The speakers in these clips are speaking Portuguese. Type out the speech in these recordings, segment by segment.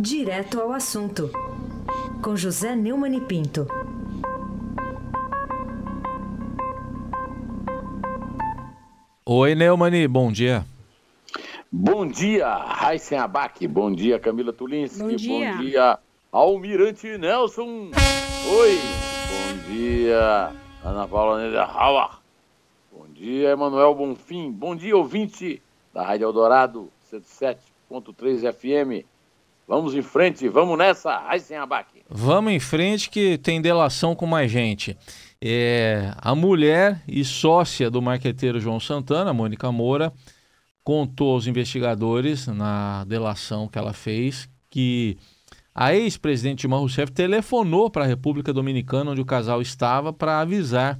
Direto ao assunto, com José Neumann e Pinto. Oi, Neumani, bom dia. Bom dia, Raíssen Abac. Bom dia, Camila Tulinski. Bom dia. Bom dia, Almirante Nelson. Oi. Bom dia, Ana Paula Niederhauer. Bom dia, Emanuel Bonfim. Bom dia, ouvinte da Rádio Eldorado 107.3 FM. Vamos em frente, vamos nessa, Abac. Vamos em frente que tem delação com mais gente. É, a mulher e sócia do marqueteiro João Santana, Mônica Moura, contou aos investigadores na delação que ela fez que a ex-presidente Dilma Rousseff telefonou para a República Dominicana, onde o casal estava, para avisar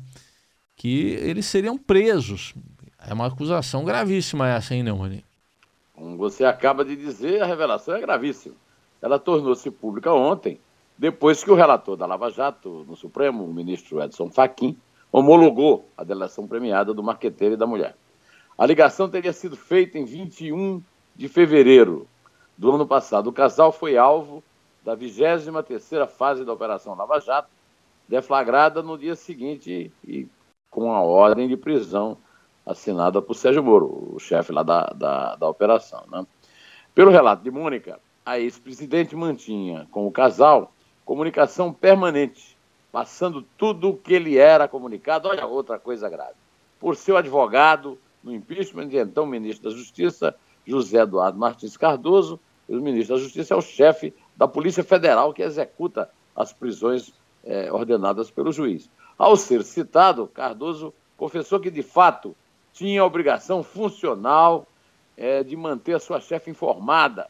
que eles seriam presos. É uma acusação gravíssima essa, hein, Neumani? Como você acaba de dizer, a revelação é gravíssima. Ela tornou-se pública ontem, depois que o relator da Lava Jato no Supremo, o ministro Edson Fachin, homologou a delação premiada do marqueteiro e da mulher. A ligação teria sido feita em 21 de fevereiro do ano passado. O casal foi alvo da 23ª fase da Operação Lava Jato, deflagrada no dia seguinte e com a ordem de prisão assinada por Sérgio Moro, o chefe lá da, da, da operação. Né? Pelo relato de Mônica, a ex-presidente mantinha com o casal comunicação permanente, passando tudo o que ele era comunicado. Olha outra coisa grave. Por seu advogado no impeachment de então ministro da Justiça, José Eduardo Martins Cardoso, o ministro da Justiça é o chefe da Polícia Federal que executa as prisões eh, ordenadas pelo juiz. Ao ser citado, Cardoso confessou que, de fato, tinha a obrigação funcional eh, de manter a sua chefe informada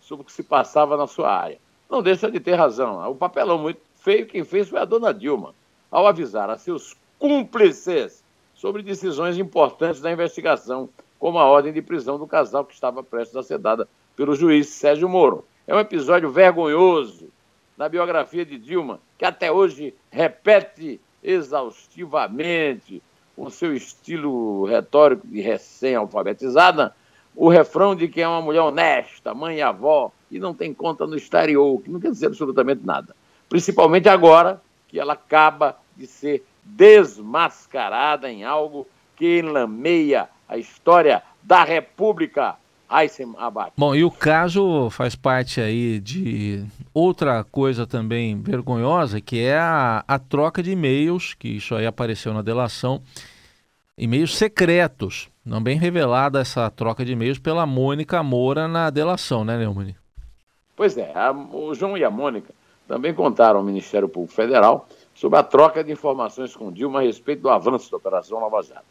sobre o que se passava na sua área. Não deixa de ter razão. O papelão muito feio quem fez foi a dona Dilma, ao avisar a seus cúmplices sobre decisões importantes da investigação, como a ordem de prisão do casal que estava prestes a ser dada pelo juiz Sérgio Moro. É um episódio vergonhoso na biografia de Dilma, que até hoje repete exaustivamente, com seu estilo retórico de recém-alfabetizada, o refrão de que é uma mulher honesta, mãe e avó, e não tem conta no exterior, que não quer dizer absolutamente nada. Principalmente agora que ela acaba de ser desmascarada em algo que enlameia a história da República. Aysen Abad. Bom, e o caso faz parte aí de outra coisa também vergonhosa, que é a, a troca de e-mails, que isso aí apareceu na delação, e-mails secretos. Não bem revelada essa troca de e-mails pela Mônica Moura na delação, né, Neumann? Pois é, a, o João e a Mônica também contaram ao Ministério Público Federal sobre a troca de informações com Dilma a respeito do avanço da Operação Lava Jato.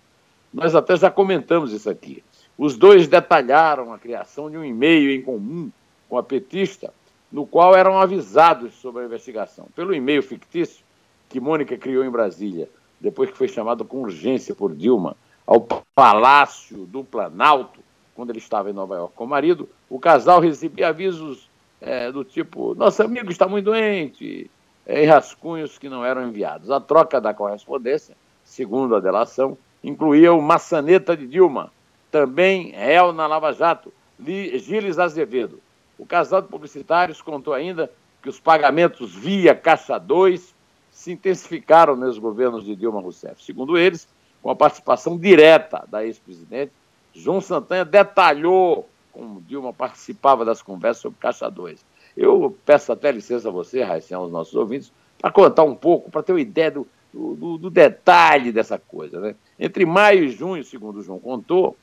Nós até já comentamos isso aqui. Os dois detalharam a criação de um e-mail em comum com a petista, no qual eram avisados sobre a investigação. Pelo e-mail fictício que Mônica criou em Brasília, depois que foi chamado com urgência por Dilma ao Palácio do Planalto, quando ele estava em Nova York com o marido, o casal recebia avisos é, do tipo: nosso amigo está muito doente, é, em rascunhos que não eram enviados. A troca da correspondência, segundo a delação, incluía o maçaneta de Dilma, também réu na Lava Jato, Gilles Azevedo. O casal de publicitários contou ainda que os pagamentos via Caixa 2 se intensificaram nos governos de Dilma Rousseff. Segundo eles, com a participação direta da ex-presidente, João Santana detalhou como Dilma participava das conversas sobre Caixa 2. Eu peço até licença a você, Raíssa, aos nossos ouvintes, para contar um pouco, para ter uma ideia do, do, do, detalhe dessa coisa. Né? Entre maio e junho, segundo o João contou,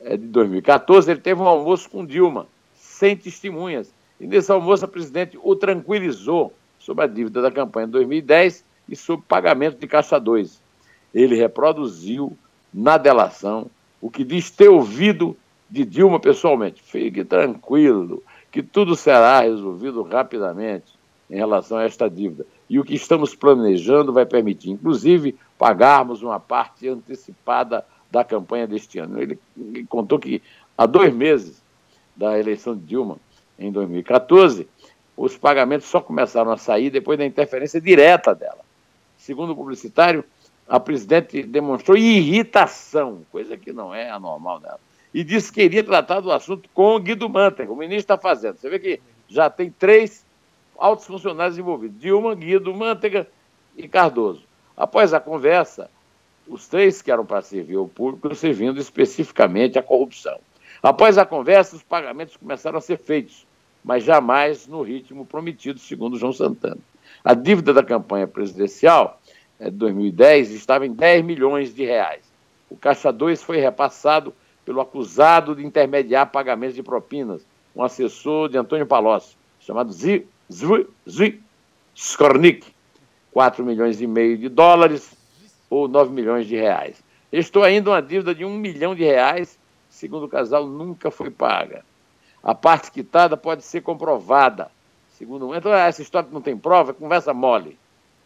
de 2014, ele teve um almoço com Dilma, sem testemunhas. E nesse almoço, a presidente o tranquilizou sobre a dívida da campanha de 2010 e sobre o pagamento de Caixa 2. Ele reproduziu na delação o que diz ter ouvido de Dilma pessoalmente. Fique tranquilo, que tudo será resolvido rapidamente em relação a esta dívida. E o que estamos planejando vai permitir, inclusive, pagarmos uma parte antecipada da campanha deste ano. Ele, contou que há dois meses da eleição de Dilma, em 2014, os pagamentos só começaram a sair depois da interferência direta dela. Segundo o publicitário, a presidente demonstrou irritação, coisa que não é anormal dela, e disse que queria tratar do assunto com o Guido Mantega, o ministro está fazendo. Você vê que já tem três altos funcionários envolvidos: Dilma, Guido, Manteiga e Cardoso. Após a conversa, os três que eram para servir ao público servindo especificamente à corrupção. Após a conversa, os pagamentos começaram a ser feitos, mas jamais no ritmo prometido, segundo João Santana. A dívida da campanha presidencial de 2010 estava em 10 milhões de reais. O Caixa 2 foi repassado pelo acusado de intermediar pagamentos de propinas, um assessor de Antônio Palocci, chamado Zwi Skornik, 4 milhões e meio de dólares ou 9 milhões de reais. Estou ainda uma dívida de 1 milhão de reais, segundo o casal, nunca foi paga. A parte quitada pode ser comprovada. Segundo, então, essa história que não tem prova, é conversa mole.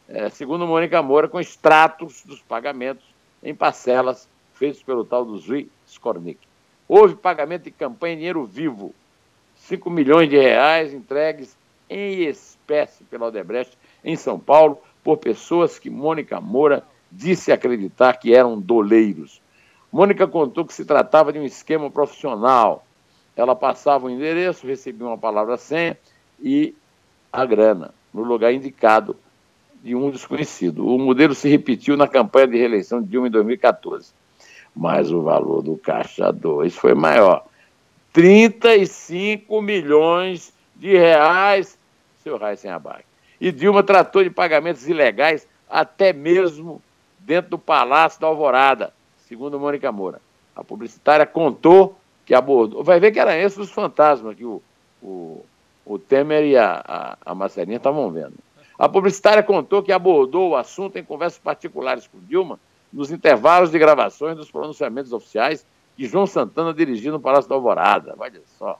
É, segundo Mônica Moura, com extratos dos pagamentos em parcelas feitos pelo tal do Zui Skornik. Houve pagamento de campanha em dinheiro vivo, 5 milhões de reais entregues em espécie pela Odebrecht em São Paulo por pessoas que Mônica Moura disse acreditar que eram doleiros. Mônica contou que se tratava de um esquema profissional. Ela passava o endereço, recebia uma palavra senha e a grana, no lugar indicado de um desconhecido. O modelo se repetiu na campanha de reeleição de Dilma em 2014. Mas o valor do Caixa 2 foi maior. 35 milhões de reais, seu Raíssen Abac. E Dilma tratou de pagamentos ilegais até mesmo dentro do Palácio da Alvorada, segundo Mônica Moura. A publicitária contou que abordou. Vai ver que eram esses os fantasmas que o, o, o Temer e a, a, a Marcelinha estavam vendo. A publicitária contou que abordou o assunto em conversas particulares com Dilma nos intervalos de gravações dos pronunciamentos oficiais que João Santana dirigiu no Palácio da Alvorada. Olha só.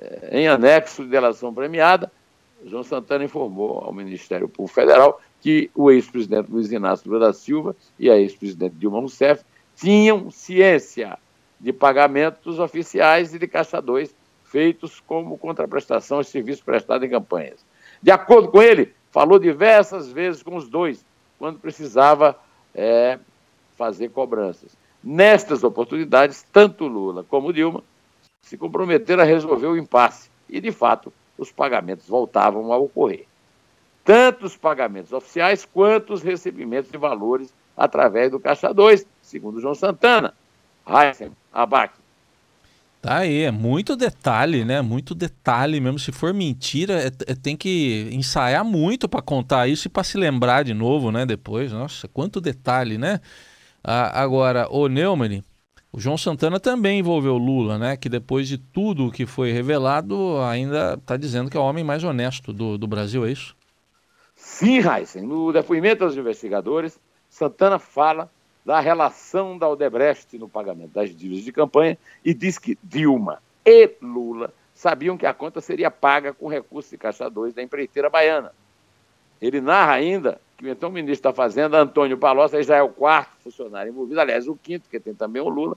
É, em anexo de delação premiada, João Santana informou ao Ministério Público Federal que o ex-presidente Luiz Inácio Lula da Silva e a ex-presidente Dilma Rousseff tinham ciência de pagamentos oficiais e de caixa 2 feitos como contraprestação aos serviços prestados em campanhas. De acordo com ele, falou diversas vezes com os dois, quando precisava é, fazer cobranças. Nestas oportunidades, tanto Lula como Dilma se comprometeram a resolver o impasse e, de fato, os pagamentos voltavam a ocorrer tanto os pagamentos oficiais quanto os recebimentos de valores através do Caixa 2, segundo João Santana. Heisen, Abac. Tá aí, é muito detalhe, né? Muito detalhe mesmo. Se for mentira, é, é, tem que ensaiar muito para contar isso e para se lembrar de novo, né? Depois, nossa, quanto detalhe, né? Ah, agora, o Neumann, o João Santana também envolveu Lula, né? Que depois de tudo que foi revelado, ainda está dizendo que é o homem mais honesto do, do Brasil, é isso? Sim, Heisen. No depoimento dos investigadores, Santana fala da relação da Odebrecht no pagamento das dívidas de campanha e diz que Dilma e Lula sabiam que a conta seria paga com recursos de Caixa 2 da empreiteira baiana. Ele narra ainda que o então ministro da Fazenda, Antônio Palocci, já é o quarto funcionário envolvido, aliás, o quinto, que tem também o Lula,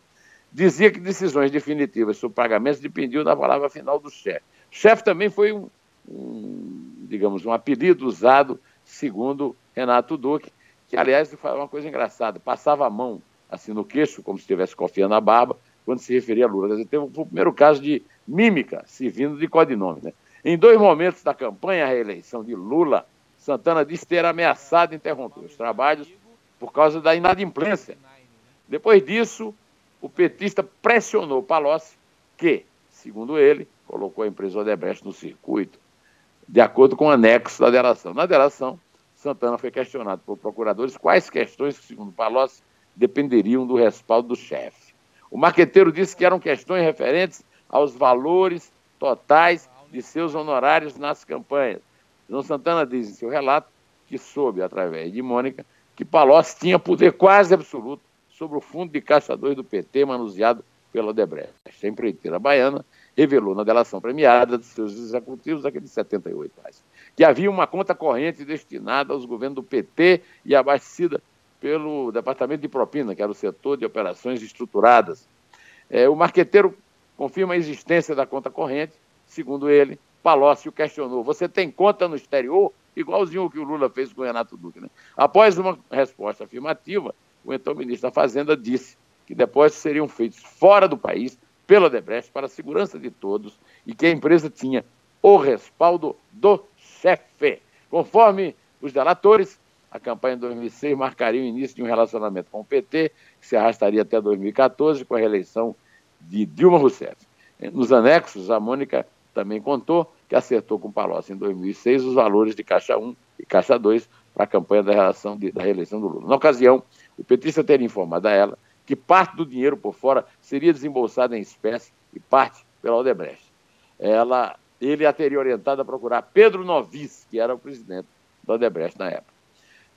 dizia que decisões definitivas sobre pagamentos dependiam da palavra final do chefe. O chefe também foi um, um digamos, um apelido usado, segundo Renato Duque, que, aliás, foi uma coisa engraçada, passava a mão assim no queixo, como se estivesse confiando a barba, quando se referia a Lula. Quer dizer, teve o primeiro caso de mímica, se vindo de codinome. Né? Em dois momentos da campanha à reeleição de Lula, Santana disse ter ameaçado interromper os trabalhos por causa da inadimplência. Depois disso, o petista pressionou Palocci, que, segundo ele, colocou a empresa Odebrecht no circuito de acordo com o anexo da delação. Na delação, Santana foi questionado por procuradores quais questões, segundo Palocci, dependeriam do respaldo do chefe. O marqueteiro disse que eram questões referentes aos valores totais de seus honorários nas campanhas. João Santana diz em seu relato que soube, através de Mônica, que Palocci tinha poder quase absoluto sobre o fundo de caixa 2 do PT manuseado pela Odebrecht. A empreiteira baiana revelou na delação premiada dos seus executivos, aqueles 78 reais, que havia uma conta corrente destinada aos governos do PT e abastecida pelo Departamento de Propina, que era o setor de operações estruturadas. É, o marqueteiro confirma a existência da conta corrente, segundo ele, Palocci o questionou, você tem conta no exterior? Igualzinho o que o Lula fez com o Renato Duque. Né? Após uma resposta afirmativa, o então ministro da Fazenda disse que depósitos seriam feitos fora do país pela Odebrecht para a segurança de todos e que a empresa tinha o respaldo do chefe. Conforme os delatores, a campanha de 2006 marcaria o início de um relacionamento com o PT, que se arrastaria até 2014, com a reeleição de Dilma Rousseff. Nos anexos, a Mônica também contou que acertou com o Palocci em 2006 os valores de Caixa 1 e Caixa 2 para a campanha da, relação de, da reeleição do Lula. Na ocasião, o petista teria informado a ela que parte do dinheiro por fora seria desembolsado em espécie e parte pela Odebrecht. Ela, ele a teria orientado a procurar Pedro Novis, que era o presidente da Odebrecht na época.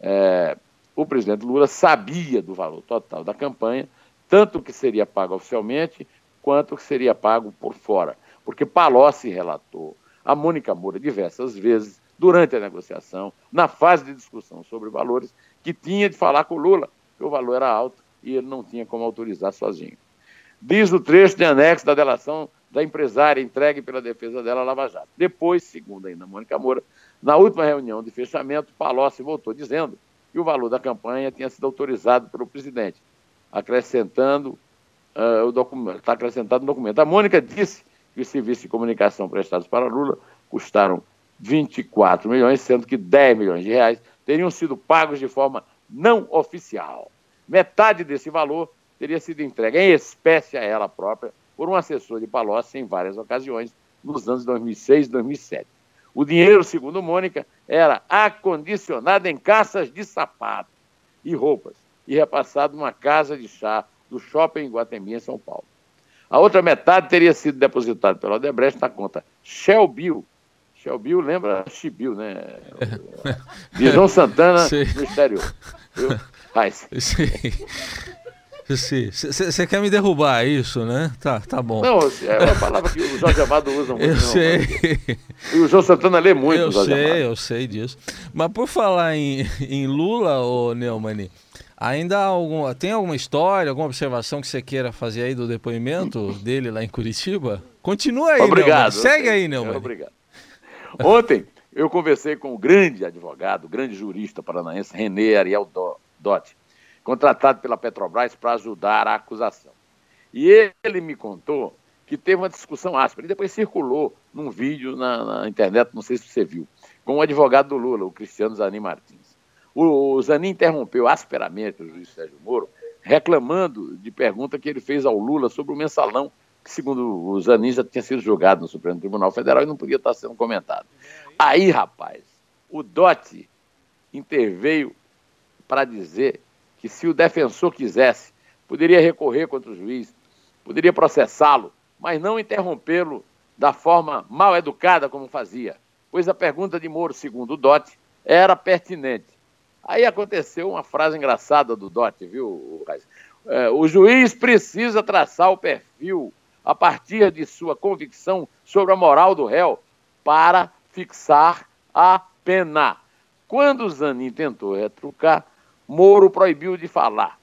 É, o presidente Lula sabia do valor total da campanha, tanto que seria pago oficialmente, quanto que seria pago por fora. Porque Palocci relatou a Mônica Moura diversas vezes, durante a negociação, na fase de discussão sobre valores, que tinha de falar com o Lula, que o valor era alto e ele não tinha como autorizar sozinho. Diz o trecho de anexo da delação da empresária entregue pela defesa dela Lava Jato. Depois, segundo ainda Mônica Moura, na última reunião de fechamento, Palocci voltou dizendo que o valor da campanha tinha sido autorizado pelo presidente, acrescentando uh, o documento, está acrescentado no documento. A Mônica disse os serviços de comunicação prestados para Lula custaram 24 milhões, sendo que 10 milhões de reais teriam sido pagos de forma não oficial. Metade desse valor teria sido entregue em espécie a ela própria por um assessor de Palocci em várias ocasiões nos anos 2006 e 2007. O dinheiro, segundo Mônica, era acondicionado em caixas de sapato e roupas e repassado numa casa de chá do shopping Guatemi, em São Paulo. A outra metade teria sido depositada pela Odebrecht na conta Shellbill. Shellbill lembra Chibill, né? De João Santana Sim. no exterior. Viu? Você quer me derrubar é isso, né? Tá, tá bom. Não, é uma palavra que o Jorge Amado usa muito. Eu não, sei. E o João Santana lê muito. Eu sei, Amado. eu sei disso. Mas por falar em, em Lula, ô Neumani, ainda algum, tem alguma história, alguma observação que você queira fazer aí do depoimento dele lá em Curitiba? Continua aí, Obrigado. Neumann. Segue aí, Neumani. Obrigado. Ontem eu conversei com o grande advogado, grande jurista paranaense, René Ariel Dotti contratado pela Petrobras para ajudar a acusação. E ele me contou que teve uma discussão áspera e depois circulou num vídeo na, na internet, não sei se você viu, com o advogado do Lula, o Cristiano Zanin Martins. O, Zanin interrompeu asperamente o juiz Sérgio Moro, reclamando de pergunta que ele fez ao Lula sobre o mensalão, que, segundo o Zanin, já tinha sido julgado no Supremo Tribunal Federal e não podia estar sendo comentado. Aí, rapaz, o Dote interveio para dizer que se o defensor quisesse, poderia recorrer contra o juiz, poderia processá-lo, mas não interrompê-lo da forma mal educada como fazia, pois a pergunta de Moro, segundo o Dote, era pertinente. Aí aconteceu uma frase engraçada do Dote, viu, é, o juiz precisa traçar o perfil a partir de sua convicção sobre a moral do réu para fixar a pena. Quando Zanin tentou retrucar, Moro proibiu de falar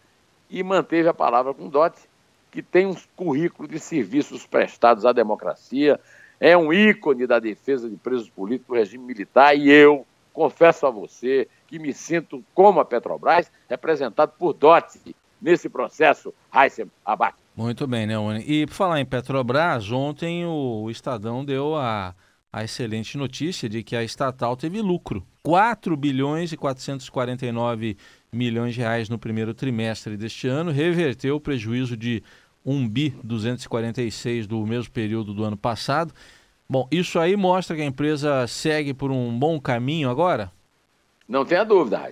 e manteve a palavra com Dote, que tem um currículo de serviços prestados à democracia, é um ícone da defesa de presos políticos do regime militar e eu confesso a você que me sinto, como a Petrobras, representado por Dote nesse processo, Heissem Abac. Muito bem, né, Uni? E por falar em Petrobras, ontem o Estadão deu a, a excelente notícia de que a estatal teve lucro. 4 bilhões e 449 milhões de reais no primeiro trimestre deste ano, reverteu o prejuízo de 1 bi 246 do mesmo período do ano passado. Bom, isso aí mostra que a empresa segue por um bom caminho agora? Não tenha dúvida.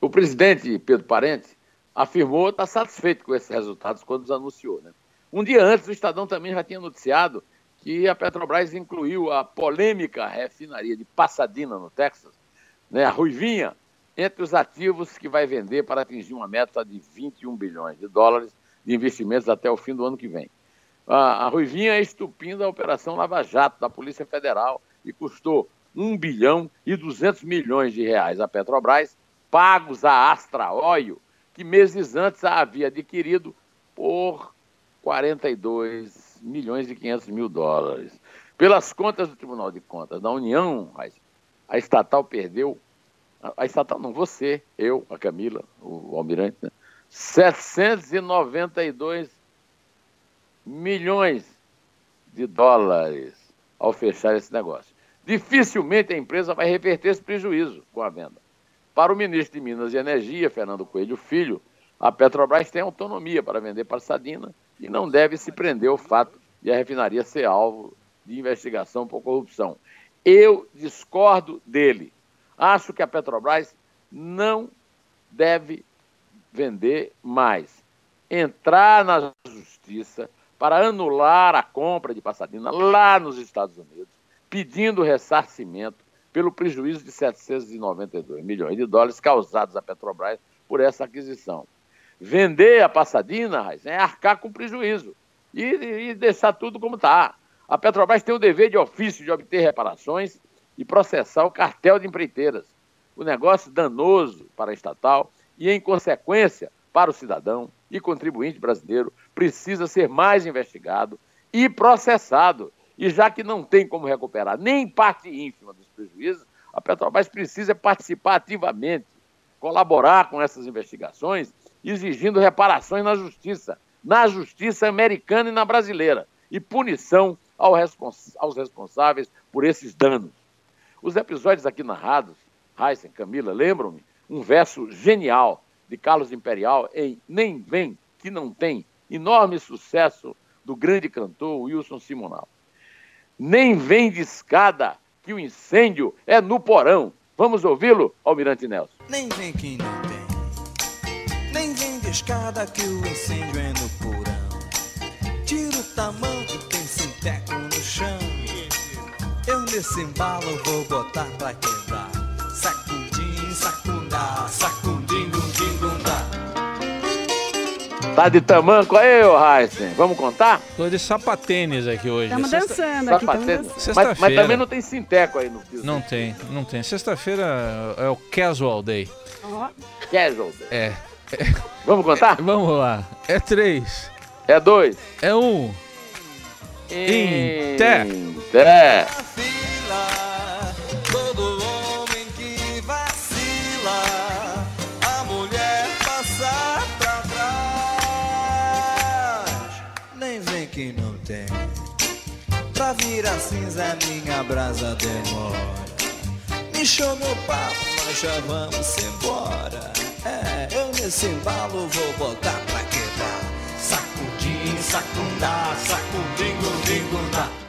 O presidente Pedro Parente afirmou estar satisfeito com esses resultados quando os anunciou. Né? Um dia antes, o Estadão também já tinha noticiado que a Petrobras incluiu a polêmica refinaria de Pasadena, no Texas, né, a Ruivinha, entre os ativos que vai vender para atingir uma meta de 21 bilhões de dólares de investimentos até o fim do ano que vem. A, a Ruivinha é estupindo a Operação Lava Jato da Polícia Federal e custou 1 bilhão e 200 milhões de reais à Petrobras, pagos à Astra Oil, que meses antes a havia adquirido por 42 milhões e 500 mil dólares. Pelas contas do Tribunal de Contas da União, a estatal perdeu a estatal não, você, eu, a Camila, o, almirante, né? 792 milhões de dólares ao fechar esse negócio. dificilmente a empresa vai reverter esse prejuízo com a venda. Para o ministro de Minas e Energia, Fernando Coelho Filho, a Petrobras tem autonomia para vender Passadina e não deve se prender ao fato de a refinaria ser alvo de investigação por corrupção. Eu discordo dele. Acho que a Petrobras não deve vender mais. Entrar na justiça para anular a compra de Passadina lá nos Estados Unidos, pedindo ressarcimento pelo prejuízo de 792 milhões de dólares causados à Petrobras por essa aquisição. Vender a Passadina, é arcar com prejuízo e, e deixar tudo como está. A Petrobras tem o dever de ofício de obter reparações e processar o cartel de empreiteiras. O negócio danoso para a estatal e, em consequência, para o cidadão e contribuinte brasileiro, precisa ser mais investigado e processado. E já que não tem como recuperar nem parte ínfima dos prejuízos, a Petrobras precisa participar ativamente, colaborar com essas investigações, exigindo reparações na justiça, na justiça americana e na brasileira, e punição aos responsáveis por esses danos. Os episódios aqui narrados, Heisen, Camila, lembram-me um verso genial de Carlos Imperial em Nem Vem Que Não Tem, enorme sucesso do grande cantor Wilson Simonal. Nem vem de escada que o incêndio é no porão. Vamos ouvi-lo, Almirante Nelson. Nem vem que não tem, nem vem de escada que o incêndio é no porão. Tira o tamanho, tem sinteco no chão. Eu nesse embalo vou botar pra quebrar. Sacudim, sacundá, sacundim, Tá de tamanco aí, ô Heisen? Vamos contar? Tô de sapatênis aqui hoje. Estamos Sexta- dançando aqui, Sapatênis. dançando. Mas, mas também não tem sinteco aí no piso. Não tem, não tem. Sexta-feira é o casual day. Casual. É. Vamos contar? Vamos lá. É três. É dois. É um. Em té. Pra virar cinza minha brasa demora. Me chama o papo, nós já vamos embora. É, eu nesse embalo vou botar pra quebrar. Sacudim, sacundá, sacudim, gundim, gundá.